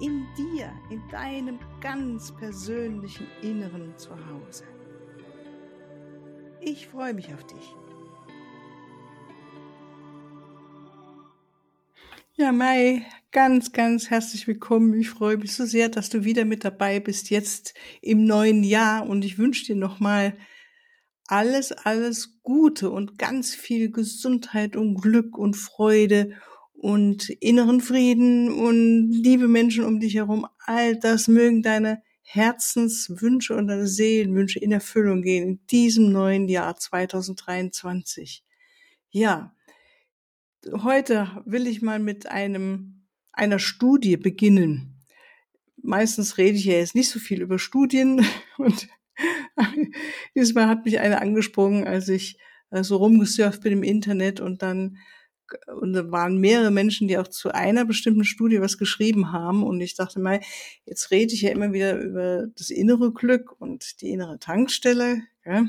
in dir, in deinem ganz persönlichen Inneren zu Hause. Ich freue mich auf dich. Ja, Mai, ganz, ganz herzlich willkommen. Ich freue mich so sehr, dass du wieder mit dabei bist, jetzt im neuen Jahr. Und ich wünsche dir nochmal alles, alles Gute und ganz viel Gesundheit und Glück und Freude und inneren Frieden und liebe Menschen um dich herum. All das mögen deine Herzenswünsche und deine Seelenwünsche in Erfüllung gehen in diesem neuen Jahr 2023. Ja, heute will ich mal mit einem, einer Studie beginnen. Meistens rede ich ja jetzt nicht so viel über Studien und dieses Mal hat mich eine angesprochen, als ich äh, so rumgesurft bin im Internet und dann und da waren mehrere Menschen, die auch zu einer bestimmten Studie was geschrieben haben. Und ich dachte mal, jetzt rede ich ja immer wieder über das innere Glück und die innere Tankstelle. Ja.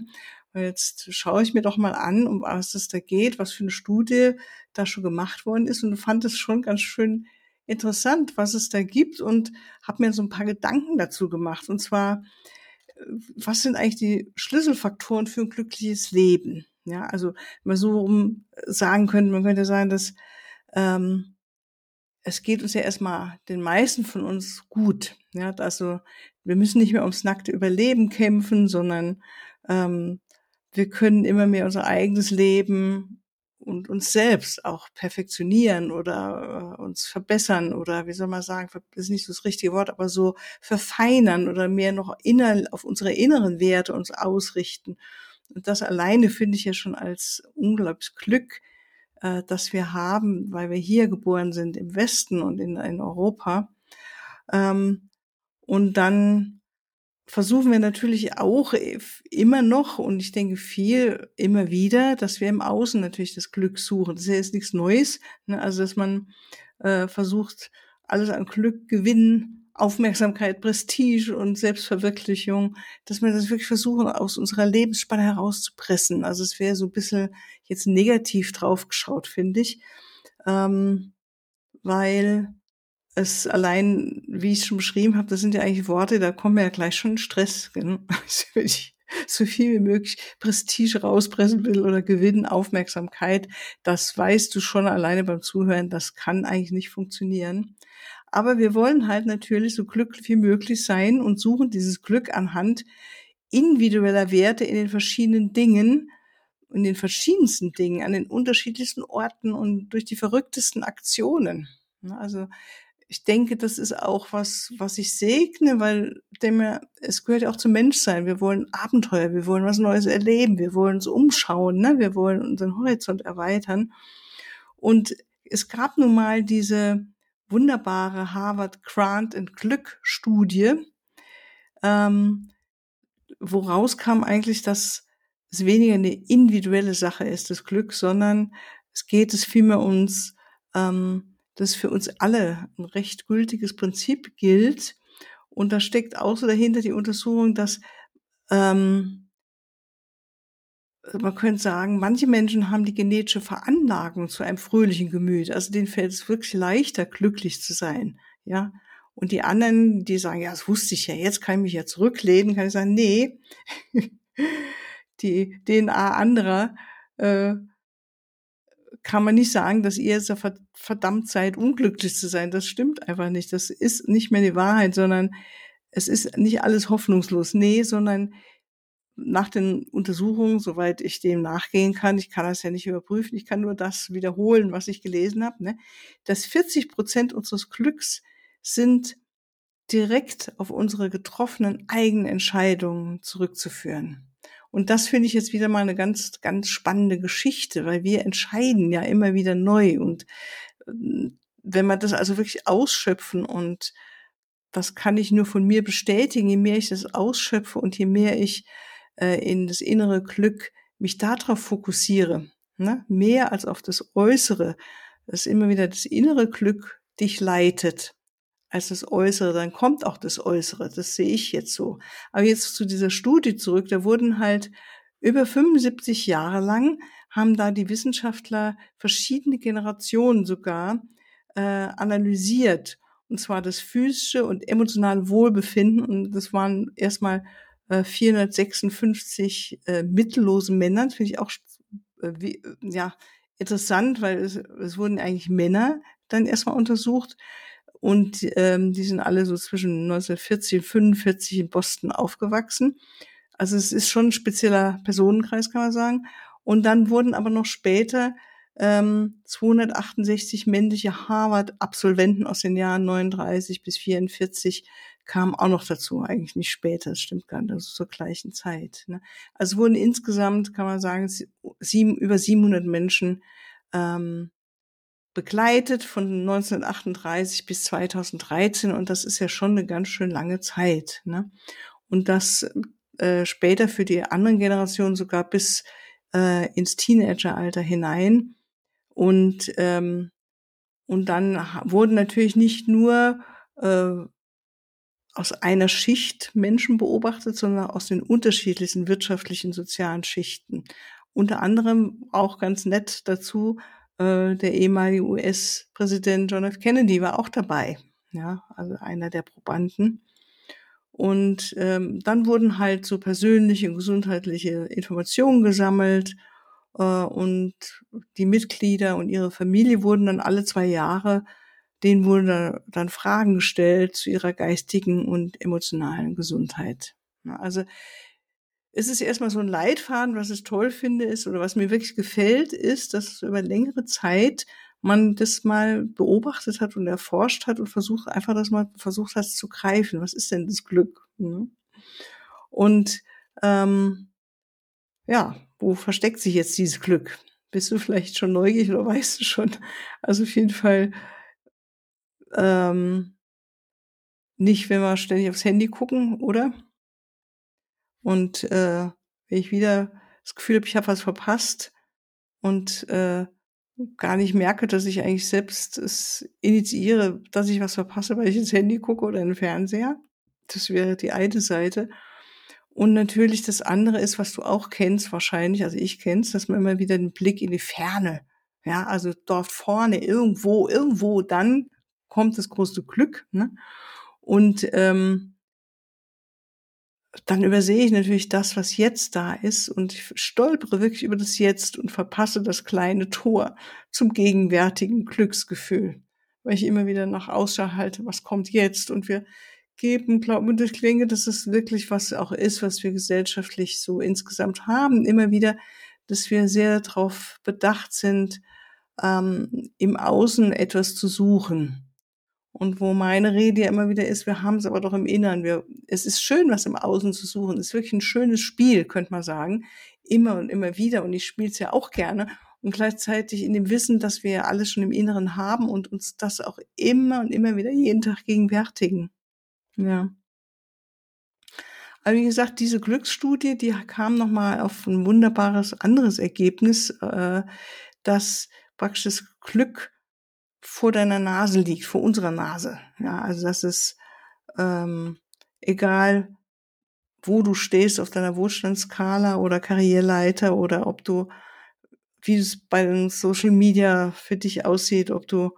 Und jetzt schaue ich mir doch mal an, um was es da geht, was für eine Studie da schon gemacht worden ist. Und fand es schon ganz schön interessant, was es da gibt und habe mir so ein paar Gedanken dazu gemacht. Und zwar, äh, was sind eigentlich die Schlüsselfaktoren für ein glückliches Leben? Ja, also wenn man so rum sagen könnte, man könnte sagen, dass ähm, es geht uns ja erstmal den meisten von uns gut. Ja, also wir müssen nicht mehr ums nackte Überleben kämpfen, sondern ähm, wir können immer mehr unser eigenes Leben und uns selbst auch perfektionieren oder äh, uns verbessern oder wie soll man sagen, ist nicht so das richtige Wort, aber so verfeinern oder mehr noch inner, auf unsere inneren Werte uns ausrichten. Und das alleine finde ich ja schon als unglaubliches Glück, äh, dass wir haben, weil wir hier geboren sind, im Westen und in, in Europa. Ähm, und dann versuchen wir natürlich auch immer noch, und ich denke viel, immer wieder, dass wir im Außen natürlich das Glück suchen. Das ist ja jetzt nichts Neues. Ne? Also, dass man äh, versucht, alles an Glück gewinnen Aufmerksamkeit, Prestige und Selbstverwirklichung, dass wir das wirklich versuchen, aus unserer Lebensspanne herauszupressen. Also es wäre so ein bisschen jetzt negativ draufgeschaut, finde ich, ähm, weil es allein, wie ich es schon beschrieben habe, das sind ja eigentlich Worte, da kommen ja gleich schon Stress. Wenn ich so viel wie möglich Prestige rauspressen will oder gewinnen, Aufmerksamkeit, das weißt du schon alleine beim Zuhören, das kann eigentlich nicht funktionieren. Aber wir wollen halt natürlich so glücklich wie möglich sein und suchen dieses Glück anhand individueller Werte in den verschiedenen Dingen, in den verschiedensten Dingen, an den unterschiedlichsten Orten und durch die verrücktesten Aktionen. Also ich denke, das ist auch was, was ich segne, weil dem ja, es gehört ja auch zum Menschsein. Wir wollen Abenteuer, wir wollen was Neues erleben, wir wollen uns umschauen, ne? wir wollen unseren Horizont erweitern. Und es gab nun mal diese wunderbare Harvard Grant and Glück Studie, ähm, woraus kam eigentlich, dass es weniger eine individuelle Sache ist, das Glück, sondern es geht es vielmehr uns, ähm, dass für uns alle ein recht gültiges Prinzip gilt. Und da steckt auch so dahinter die Untersuchung, dass ähm, man könnte sagen, manche Menschen haben die genetische Veranlagung zu einem fröhlichen Gemüt. Also denen fällt es wirklich leichter, glücklich zu sein. Ja. Und die anderen, die sagen, ja, das wusste ich ja, jetzt kann ich mich ja zurücklehnen, kann ich sagen, nee, die DNA anderer äh, kann man nicht sagen, dass ihr jetzt verdammt seid, unglücklich zu sein. Das stimmt einfach nicht. Das ist nicht mehr die Wahrheit, sondern es ist nicht alles hoffnungslos. Nee, sondern nach den Untersuchungen, soweit ich dem nachgehen kann, ich kann das ja nicht überprüfen, ich kann nur das wiederholen, was ich gelesen habe, ne, dass 40 Prozent unseres Glücks sind direkt auf unsere getroffenen eigenen Entscheidungen zurückzuführen. Und das finde ich jetzt wieder mal eine ganz, ganz spannende Geschichte, weil wir entscheiden ja immer wieder neu. Und äh, wenn wir das also wirklich ausschöpfen und das kann ich nur von mir bestätigen, je mehr ich das ausschöpfe und je mehr ich äh, in das innere Glück mich darauf fokussiere, ne? mehr als auf das Äußere, dass immer wieder das innere Glück dich leitet als das Äußere, dann kommt auch das Äußere. Das sehe ich jetzt so. Aber jetzt zu dieser Studie zurück. Da wurden halt über 75 Jahre lang haben da die Wissenschaftler verschiedene Generationen sogar äh, analysiert. Und zwar das physische und emotionale Wohlbefinden. Und das waren erstmal äh, 456 äh, mittellose Männer. Das finde ich auch äh, wie, ja, interessant, weil es, es wurden eigentlich Männer dann erstmal untersucht. Und ähm, die sind alle so zwischen 1940 und 45 in Boston aufgewachsen. Also es ist schon ein spezieller Personenkreis, kann man sagen. Und dann wurden aber noch später ähm, 268 männliche Harvard-Absolventen aus den Jahren 39 bis 44 kamen auch noch dazu, eigentlich nicht später, das stimmt gar nicht, ist zur gleichen Zeit. Ne? Also wurden insgesamt, kann man sagen, sieben, über 700 Menschen ähm, begleitet von 1938 bis 2013 und das ist ja schon eine ganz schön lange Zeit. Ne? Und das äh, später für die anderen Generationen sogar bis äh, ins Teenageralter hinein. Und, ähm, und dann wurden natürlich nicht nur äh, aus einer Schicht Menschen beobachtet, sondern aus den unterschiedlichsten wirtschaftlichen, sozialen Schichten. Unter anderem auch ganz nett dazu äh, der ehemalige US-Präsident John F. Kennedy war auch dabei, ja, also einer der Probanden. Und ähm, dann wurden halt so persönliche und gesundheitliche Informationen gesammelt äh, und die Mitglieder und ihre Familie wurden dann alle zwei Jahre, denen wurden dann Fragen gestellt zu ihrer geistigen und emotionalen Gesundheit. Also es ist erstmal so ein Leitfaden, was ich toll finde, ist, oder was mir wirklich gefällt, ist, dass über längere Zeit man das mal beobachtet hat und erforscht hat und versucht, einfach das mal versucht hat zu greifen. Was ist denn das Glück? Ne? Und ähm, ja, wo versteckt sich jetzt dieses Glück? Bist du vielleicht schon neugierig oder weißt du schon? Also auf jeden Fall ähm, nicht, wenn wir ständig aufs Handy gucken, oder? Und äh, wenn ich wieder das Gefühl habe, ich habe was verpasst und äh, gar nicht merke, dass ich eigentlich selbst es initiiere, dass ich was verpasse, weil ich ins Handy gucke oder in den Fernseher. Das wäre die eine Seite. Und natürlich das andere ist, was du auch kennst wahrscheinlich, also ich kenn's, dass man immer wieder den Blick in die Ferne, ja, also dort vorne irgendwo, irgendwo, dann kommt das große Glück. Ne? Und ähm, dann übersehe ich natürlich das, was jetzt da ist und ich stolpere wirklich über das Jetzt und verpasse das kleine Tor zum gegenwärtigen Glücksgefühl, weil ich immer wieder nach Ausschau halte, was kommt jetzt und wir geben, glauben und ich denke, dass es wirklich was auch ist, was wir gesellschaftlich so insgesamt haben, immer wieder, dass wir sehr darauf bedacht sind, ähm, im Außen etwas zu suchen und wo meine Rede ja immer wieder ist, wir haben es aber doch im Inneren. Wir, es ist schön, was im Außen zu suchen. Es ist wirklich ein schönes Spiel, könnte man sagen. Immer und immer wieder. Und ich spiele es ja auch gerne. Und gleichzeitig in dem Wissen, dass wir alles schon im Inneren haben und uns das auch immer und immer wieder jeden Tag gegenwärtigen. Ja. Aber wie gesagt, diese Glücksstudie, die kam nochmal auf ein wunderbares anderes Ergebnis, äh, dass praktisch das Glück vor deiner Nase liegt, vor unserer Nase. Ja, also das ist ähm, egal, wo du stehst auf deiner Wohlstandsskala oder Karriereleiter oder ob du, wie es bei den Social Media für dich aussieht, ob du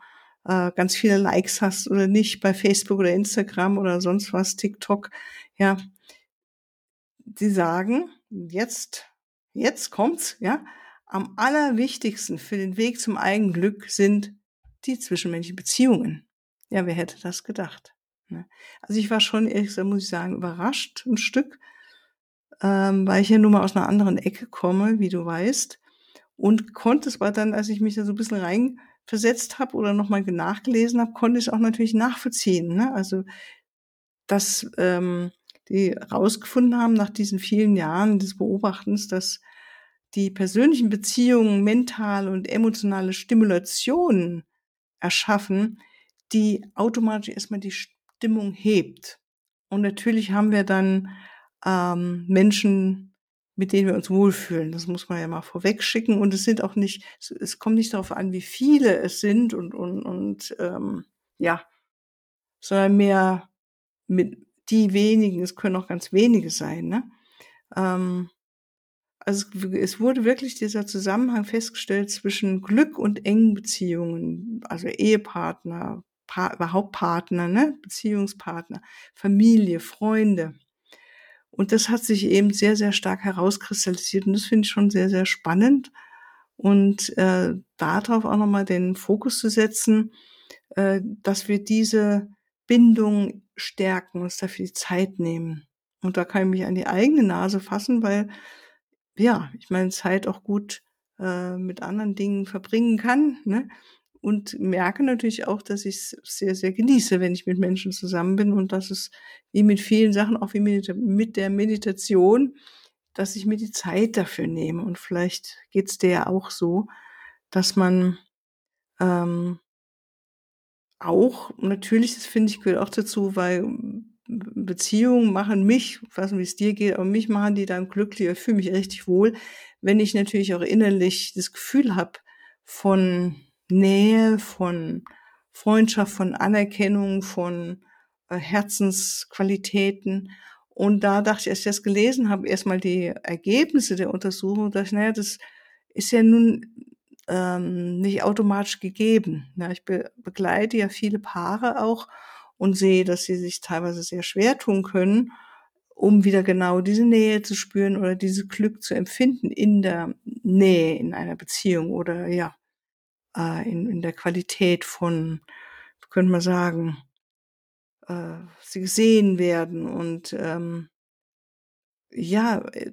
äh, ganz viele Likes hast oder nicht bei Facebook oder Instagram oder sonst was, TikTok, ja, die sagen, jetzt, jetzt kommt's, ja, am allerwichtigsten für den Weg zum eigenen Glück sind die zwischenmenschlichen Beziehungen. Ja, wer hätte das gedacht? Ne? Also ich war schon, ehrlich gesagt, muss ich sagen, überrascht ein Stück, ähm, weil ich ja nun mal aus einer anderen Ecke komme, wie du weißt. Und konnte es aber dann, als ich mich da so ein bisschen reinversetzt habe oder nochmal nachgelesen habe, konnte ich es auch natürlich nachvollziehen. Ne? Also, dass ähm, die rausgefunden haben nach diesen vielen Jahren des Beobachtens, dass die persönlichen Beziehungen, mentale und emotionale Stimulation erschaffen, die automatisch erstmal die Stimmung hebt. Und natürlich haben wir dann ähm, Menschen, mit denen wir uns wohlfühlen. Das muss man ja mal vorweg schicken. Und es sind auch nicht, es kommt nicht darauf an, wie viele es sind und, und, und ähm, ja, sondern mehr mit die wenigen, es können auch ganz wenige sein, ne? Ähm, also es wurde wirklich dieser Zusammenhang festgestellt zwischen Glück und engen Beziehungen, also Ehepartner, pa überhaupt Partner, ne? Beziehungspartner, Familie, Freunde. Und das hat sich eben sehr, sehr stark herauskristallisiert und das finde ich schon sehr, sehr spannend. Und äh, darauf auch nochmal den Fokus zu setzen, äh, dass wir diese Bindung stärken, uns dafür die Zeit nehmen. Und da kann ich mich an die eigene Nase fassen, weil ja, ich meine Zeit auch gut äh, mit anderen Dingen verbringen kann. Ne? Und merke natürlich auch, dass ich es sehr, sehr genieße, wenn ich mit Menschen zusammen bin und dass es wie mit vielen Sachen, auch wie mit der Meditation, dass ich mir die Zeit dafür nehme. Und vielleicht geht's dir ja auch so, dass man ähm, auch, natürlich, das finde ich, gehört auch dazu, weil Beziehungen machen mich, ich weiß nicht, wie es dir geht, aber mich machen die dann glücklich, ich fühle mich richtig wohl, wenn ich natürlich auch innerlich das Gefühl habe von Nähe, von Freundschaft, von Anerkennung, von äh, Herzensqualitäten. Und da dachte ich, als ich das gelesen habe, erstmal die Ergebnisse der Untersuchung, dachte ich, naja, das ist ja nun ähm, nicht automatisch gegeben. Ja, ich be begleite ja viele Paare auch und sehe, dass sie sich teilweise sehr schwer tun können, um wieder genau diese Nähe zu spüren oder diese Glück zu empfinden in der Nähe in einer Beziehung oder ja, äh, in, in der Qualität von, könnte man sagen, äh, sie gesehen werden und ähm, ja, äh,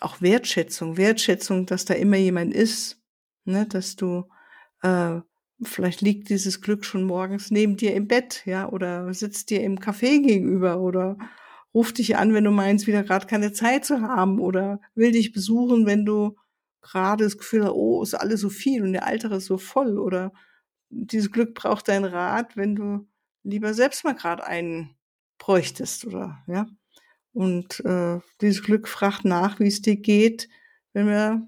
auch Wertschätzung, Wertschätzung, dass da immer jemand ist, ne, dass du äh, Vielleicht liegt dieses Glück schon morgens neben dir im Bett, ja, oder sitzt dir im Café gegenüber oder ruft dich an, wenn du meinst, wieder gerade keine Zeit zu haben oder will dich besuchen, wenn du gerade das Gefühl hast, oh, ist alles so viel und der Alltag ist so voll oder dieses Glück braucht dein Rat, wenn du lieber selbst mal gerade einen bräuchtest oder ja. Und äh, dieses Glück fragt nach, wie es dir geht, wenn wir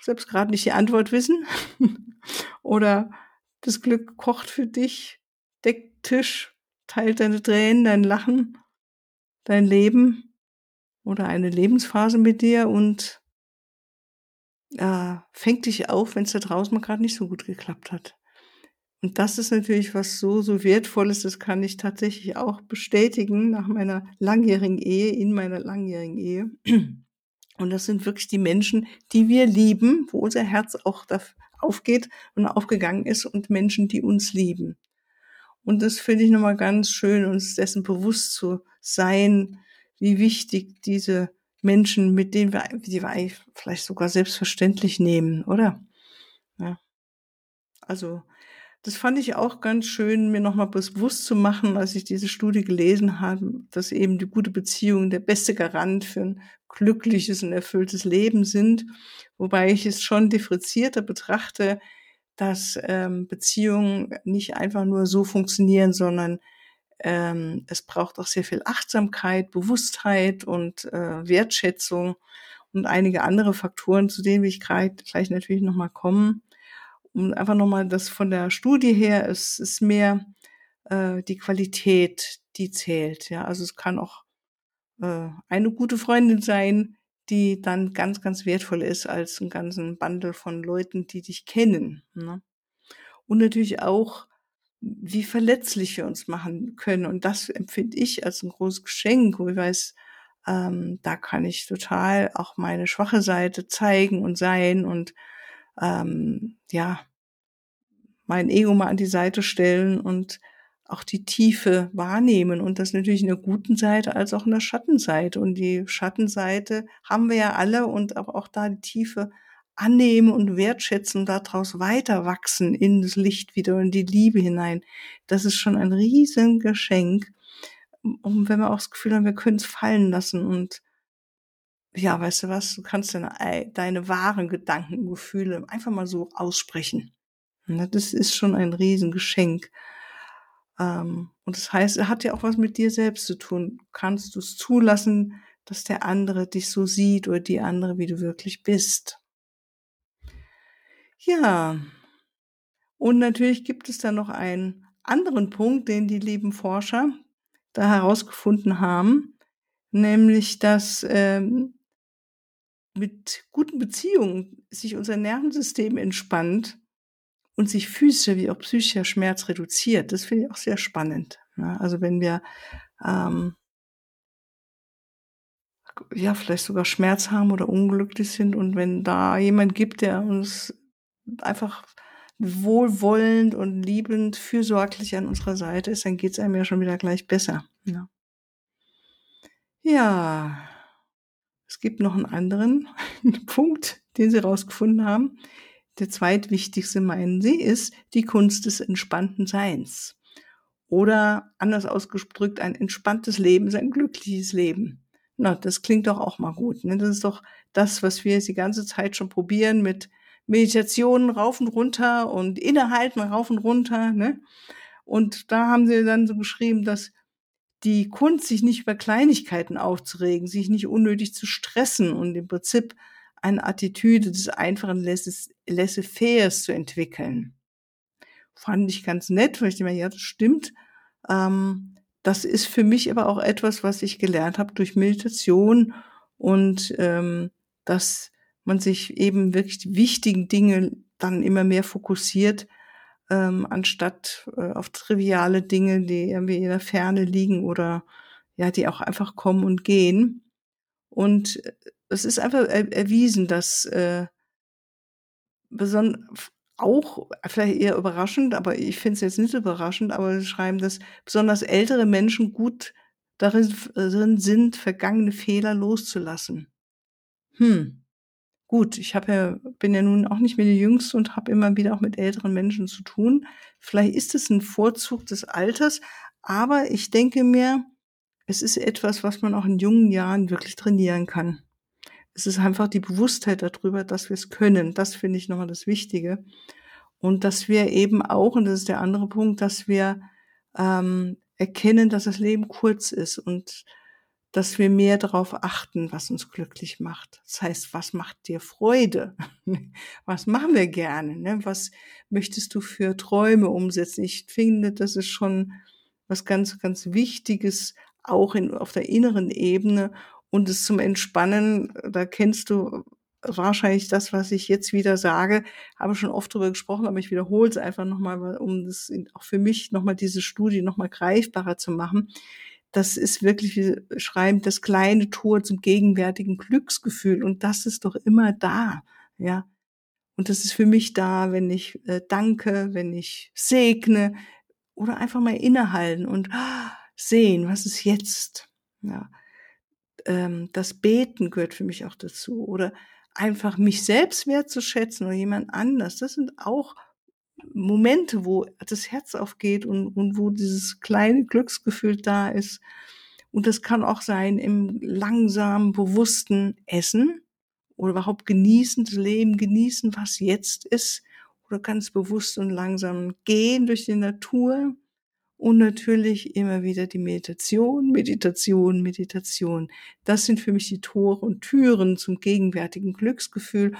selbst gerade nicht die Antwort wissen. Oder das Glück kocht für dich, deckt Tisch, teilt deine Tränen, dein Lachen, dein Leben oder eine Lebensphase mit dir und äh, fängt dich auf, wenn es da draußen mal gerade nicht so gut geklappt hat. Und das ist natürlich was so, so wertvolles, das kann ich tatsächlich auch bestätigen nach meiner langjährigen Ehe, in meiner langjährigen Ehe. Und das sind wirklich die Menschen, die wir lieben, wo unser Herz auch aufgeht und aufgegangen ist und Menschen, die uns lieben. Und das finde ich nochmal ganz schön, uns dessen bewusst zu sein, wie wichtig diese Menschen, mit denen wir, die wir vielleicht sogar selbstverständlich nehmen, oder? Ja. Also, das fand ich auch ganz schön, mir nochmal bewusst zu machen, als ich diese Studie gelesen habe, dass eben die gute Beziehung der beste Garant für ein glückliches und erfülltes Leben sind. Wobei ich es schon differenzierter betrachte, dass ähm, Beziehungen nicht einfach nur so funktionieren, sondern ähm, es braucht auch sehr viel Achtsamkeit, Bewusstheit und äh, Wertschätzung und einige andere Faktoren, zu denen ich gleich natürlich nochmal kommen um einfach nochmal das von der Studie her, es ist mehr äh, die Qualität, die zählt. Ja, also es kann auch äh, eine gute Freundin sein, die dann ganz, ganz wertvoll ist als ein ganzen Bundle von Leuten, die dich kennen. Ne? Und natürlich auch, wie verletzlich wir uns machen können. Und das empfinde ich als ein großes Geschenk, wo ich weiß, ähm, da kann ich total auch meine schwache Seite zeigen und sein und ähm, ja, mein Ego mal an die Seite stellen und auch die Tiefe wahrnehmen und das natürlich in der guten Seite als auch in der Schattenseite. Und die Schattenseite haben wir ja alle und auch, auch da die Tiefe annehmen und wertschätzen und daraus weiter wachsen in das Licht wieder in die Liebe hinein. Das ist schon ein riesen Geschenk. Und wenn wir auch das Gefühl haben, wir können es fallen lassen und ja, weißt du was, du kannst deine, deine wahren Gedanken, Gefühle einfach mal so aussprechen. Das ist schon ein Riesengeschenk. Ähm, und das heißt, er hat ja auch was mit dir selbst zu tun. Kannst du es zulassen, dass der andere dich so sieht oder die andere, wie du wirklich bist? Ja. Und natürlich gibt es da noch einen anderen Punkt, den die lieben Forscher da herausgefunden haben, nämlich dass ähm, mit guten Beziehungen sich unser Nervensystem entspannt und sich physischer wie auch psychischer Schmerz reduziert. Das finde ich auch sehr spannend. Ne? Also wenn wir ähm, ja vielleicht sogar Schmerz haben oder unglücklich sind und wenn da jemand gibt, der uns einfach wohlwollend und liebend, fürsorglich an unserer Seite ist, dann geht es einem ja schon wieder gleich besser. Ja. ja, es gibt noch einen anderen Punkt, den Sie herausgefunden haben. Der zweitwichtigste, meinen Sie, ist die Kunst des entspannten Seins. Oder anders ausgedrückt, ein entspanntes Leben ist ein glückliches Leben. Na, das klingt doch auch mal gut. Ne? Das ist doch das, was wir die ganze Zeit schon probieren mit Meditationen rauf und runter und Innehalten rauf und runter. Ne? Und da haben sie dann so geschrieben, dass die Kunst, sich nicht über Kleinigkeiten aufzuregen, sich nicht unnötig zu stressen und im Prinzip eine Attitüde des einfachen Laissez-faire zu entwickeln. Fand ich ganz nett, weil ich mir, ja, das stimmt. Ähm, das ist für mich aber auch etwas, was ich gelernt habe durch Meditation und ähm, dass man sich eben wirklich die wichtigen Dinge dann immer mehr fokussiert, ähm, anstatt äh, auf triviale Dinge, die irgendwie in der Ferne liegen oder ja, die auch einfach kommen und gehen. Und äh, es ist einfach er erwiesen, dass äh, besonders auch vielleicht eher überraschend, aber ich finde es jetzt nicht überraschend, aber sie schreiben, dass besonders ältere Menschen gut darin, darin sind, vergangene Fehler loszulassen. Hm. Gut, ich habe ja, bin ja nun auch nicht mehr die Jüngste und habe immer wieder auch mit älteren Menschen zu tun. Vielleicht ist es ein Vorzug des Alters, aber ich denke mir, es ist etwas, was man auch in jungen Jahren wirklich trainieren kann. Es ist einfach die Bewusstheit darüber, dass wir es können. Das finde ich nochmal das Wichtige. Und dass wir eben auch, und das ist der andere Punkt, dass wir ähm, erkennen, dass das Leben kurz ist und dass wir mehr darauf achten, was uns glücklich macht. Das heißt, was macht dir Freude? was machen wir gerne? Ne? Was möchtest du für Träume umsetzen? Ich finde, das ist schon was ganz, ganz Wichtiges, auch in, auf der inneren Ebene. Und es zum Entspannen, da kennst du wahrscheinlich das, was ich jetzt wieder sage, habe schon oft darüber gesprochen, aber ich wiederhole es einfach nochmal, um das auch für mich nochmal diese Studie nochmal greifbarer zu machen das ist wirklich, wie schreiben, das kleine Tor zum gegenwärtigen Glücksgefühl. Und das ist doch immer da, ja. Und das ist für mich da, wenn ich äh, danke, wenn ich segne oder einfach mal innehalten und ah, sehen, was ist jetzt, ja. Ähm, das Beten gehört für mich auch dazu oder einfach mich selbst wertzuschätzen oder jemand anders. Das sind auch Momente, wo das Herz aufgeht und, und wo dieses kleine Glücksgefühl da ist. Und das kann auch sein im langsamen, bewussten Essen oder überhaupt genießen, das Leben genießen, was jetzt ist. Oder ganz bewusst und langsam gehen durch die Natur. Und natürlich immer wieder die Meditation, Meditation, Meditation. Das sind für mich die Tore und Türen zum gegenwärtigen Glücksgefühl.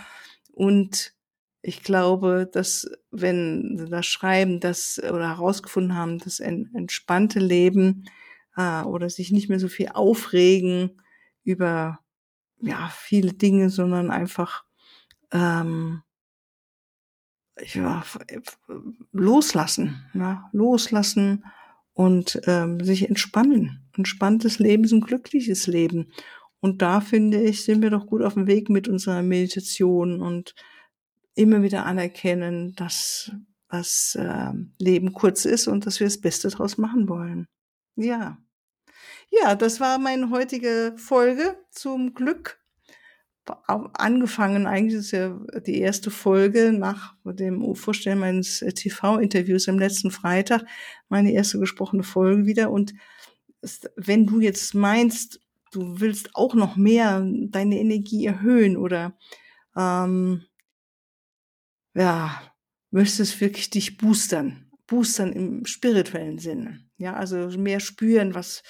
Und ich glaube, dass wenn sie da schreiben, dass oder herausgefunden haben, ein entspannte Leben äh, oder sich nicht mehr so viel aufregen über ja viele Dinge, sondern einfach ähm, ja, loslassen, ja, loslassen und ähm, sich entspannen. Entspanntes Leben ist ein glückliches Leben. Und da finde ich, sind wir doch gut auf dem Weg mit unserer Meditation und immer wieder anerkennen, dass das äh, Leben kurz ist und dass wir das Beste draus machen wollen. Ja. Ja, das war meine heutige Folge zum Glück. Angefangen, eigentlich ist ja die erste Folge nach dem Vorstellen meines TV-Interviews am letzten Freitag, meine erste gesprochene Folge wieder. Und wenn du jetzt meinst, du willst auch noch mehr deine Energie erhöhen oder ähm, ja, möchtest wirklich dich boostern. boostern im spirituellen Sinne. Ja, also mehr spüren, was,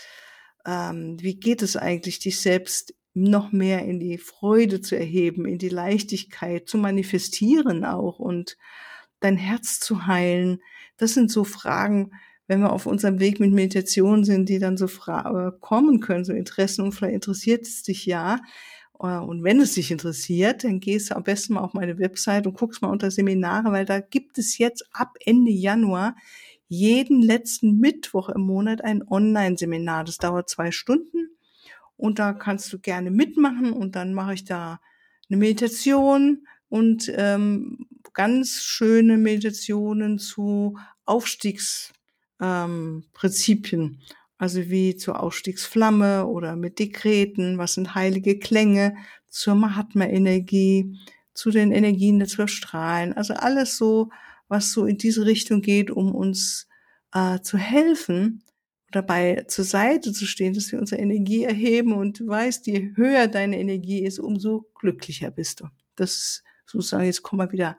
ähm, wie geht es eigentlich, dich selbst noch mehr in die Freude zu erheben, in die Leichtigkeit zu manifestieren auch und dein Herz zu heilen. Das sind so Fragen, wenn wir auf unserem Weg mit Meditation sind, die dann so Fra äh, kommen können, so Interessen und vielleicht interessiert es dich ja. Äh, und wenn es dich interessiert, dann gehst du am besten mal auf meine Website und guckst mal unter Seminare, weil da gibt es jetzt ab Ende Januar jeden letzten Mittwoch im Monat ein Online-Seminar. Das dauert zwei Stunden und da kannst du gerne mitmachen und dann mache ich da eine Meditation und ähm, ganz schöne Meditationen zu Aufstiegsprinzipien. Ähm, also wie zur Aufstiegsflamme oder mit Dekreten, was sind heilige Klänge, zur Mahatma-Energie, zu den Energien der zwölf Strahlen. Also alles so, was so in diese Richtung geht, um uns äh, zu helfen, dabei zur Seite zu stehen, dass wir unsere Energie erheben und du weißt, je höher deine Energie ist, umso glücklicher bist du. Das ist sozusagen, jetzt kommen wir wieder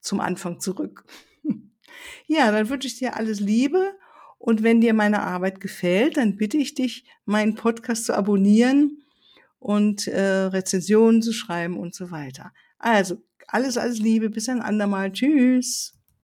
zum Anfang zurück. ja, dann wünsche ich dir alles Liebe und wenn dir meine Arbeit gefällt, dann bitte ich dich, meinen Podcast zu abonnieren und äh, Rezensionen zu schreiben und so weiter. Also, alles, alles Liebe, bis ein andermal. Tschüss.